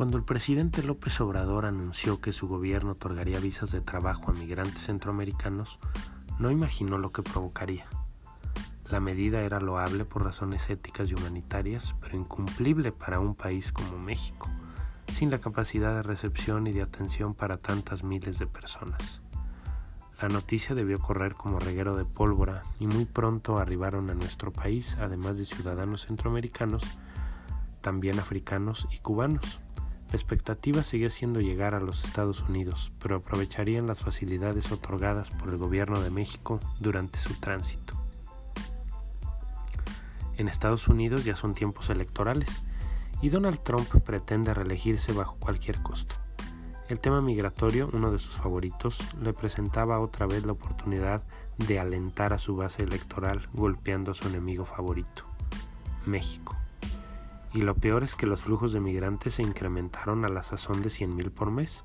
Cuando el presidente López Obrador anunció que su gobierno otorgaría visas de trabajo a migrantes centroamericanos, no imaginó lo que provocaría. La medida era loable por razones éticas y humanitarias, pero incumplible para un país como México, sin la capacidad de recepción y de atención para tantas miles de personas. La noticia debió correr como reguero de pólvora y muy pronto arribaron a nuestro país, además de ciudadanos centroamericanos, también africanos y cubanos. La expectativa sigue siendo llegar a los Estados Unidos, pero aprovecharían las facilidades otorgadas por el gobierno de México durante su tránsito. En Estados Unidos ya son tiempos electorales y Donald Trump pretende reelegirse bajo cualquier costo. El tema migratorio, uno de sus favoritos, le presentaba otra vez la oportunidad de alentar a su base electoral golpeando a su enemigo favorito, México. Y lo peor es que los flujos de migrantes se incrementaron a la sazón de 100.000 por mes.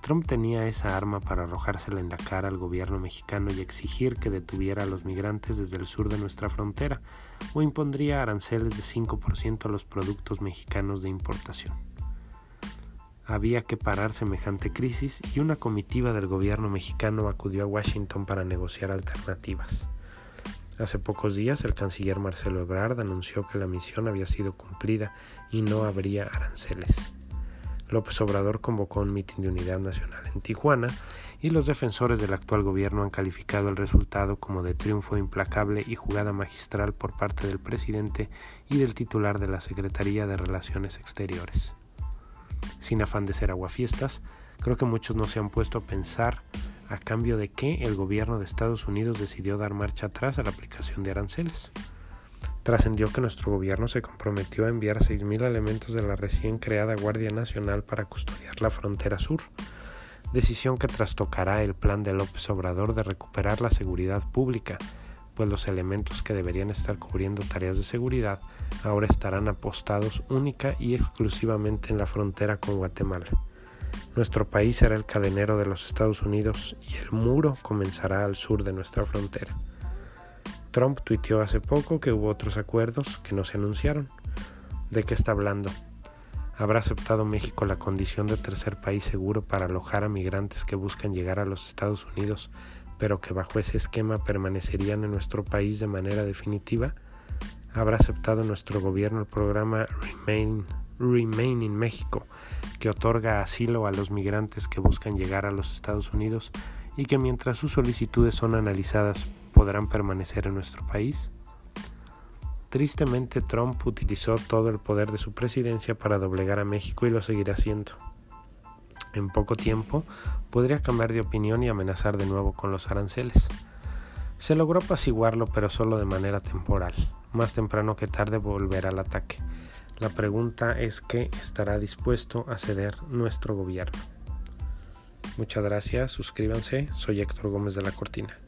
Trump tenía esa arma para arrojársela en la cara al gobierno mexicano y exigir que detuviera a los migrantes desde el sur de nuestra frontera o impondría aranceles de 5% a los productos mexicanos de importación. Había que parar semejante crisis y una comitiva del gobierno mexicano acudió a Washington para negociar alternativas. Hace pocos días el canciller Marcelo Ebrard anunció que la misión había sido cumplida y no habría aranceles. López Obrador convocó un mitin de unidad nacional en Tijuana y los defensores del actual gobierno han calificado el resultado como de triunfo implacable y jugada magistral por parte del presidente y del titular de la Secretaría de Relaciones Exteriores. Sin afán de ser aguafiestas, creo que muchos no se han puesto a pensar a cambio de que el gobierno de Estados Unidos decidió dar marcha atrás a la aplicación de aranceles. Trascendió que nuestro gobierno se comprometió a enviar 6.000 elementos de la recién creada Guardia Nacional para custodiar la frontera sur, decisión que trastocará el plan de López Obrador de recuperar la seguridad pública, pues los elementos que deberían estar cubriendo tareas de seguridad ahora estarán apostados única y exclusivamente en la frontera con Guatemala. Nuestro país será el cadenero de los Estados Unidos y el muro comenzará al sur de nuestra frontera. Trump tuiteó hace poco que hubo otros acuerdos que no se anunciaron. ¿De qué está hablando? ¿Habrá aceptado México la condición de tercer país seguro para alojar a migrantes que buscan llegar a los Estados Unidos, pero que bajo ese esquema permanecerían en nuestro país de manera definitiva? ¿Habrá aceptado nuestro gobierno el programa Remain, Remain in México? que otorga asilo a los migrantes que buscan llegar a los Estados Unidos y que mientras sus solicitudes son analizadas podrán permanecer en nuestro país? Tristemente Trump utilizó todo el poder de su presidencia para doblegar a México y lo seguirá haciendo. En poco tiempo podría cambiar de opinión y amenazar de nuevo con los aranceles. Se logró apaciguarlo pero solo de manera temporal. Más temprano que tarde volverá al ataque. La pregunta es qué estará dispuesto a ceder nuestro gobierno. Muchas gracias, suscríbanse, soy Héctor Gómez de la Cortina.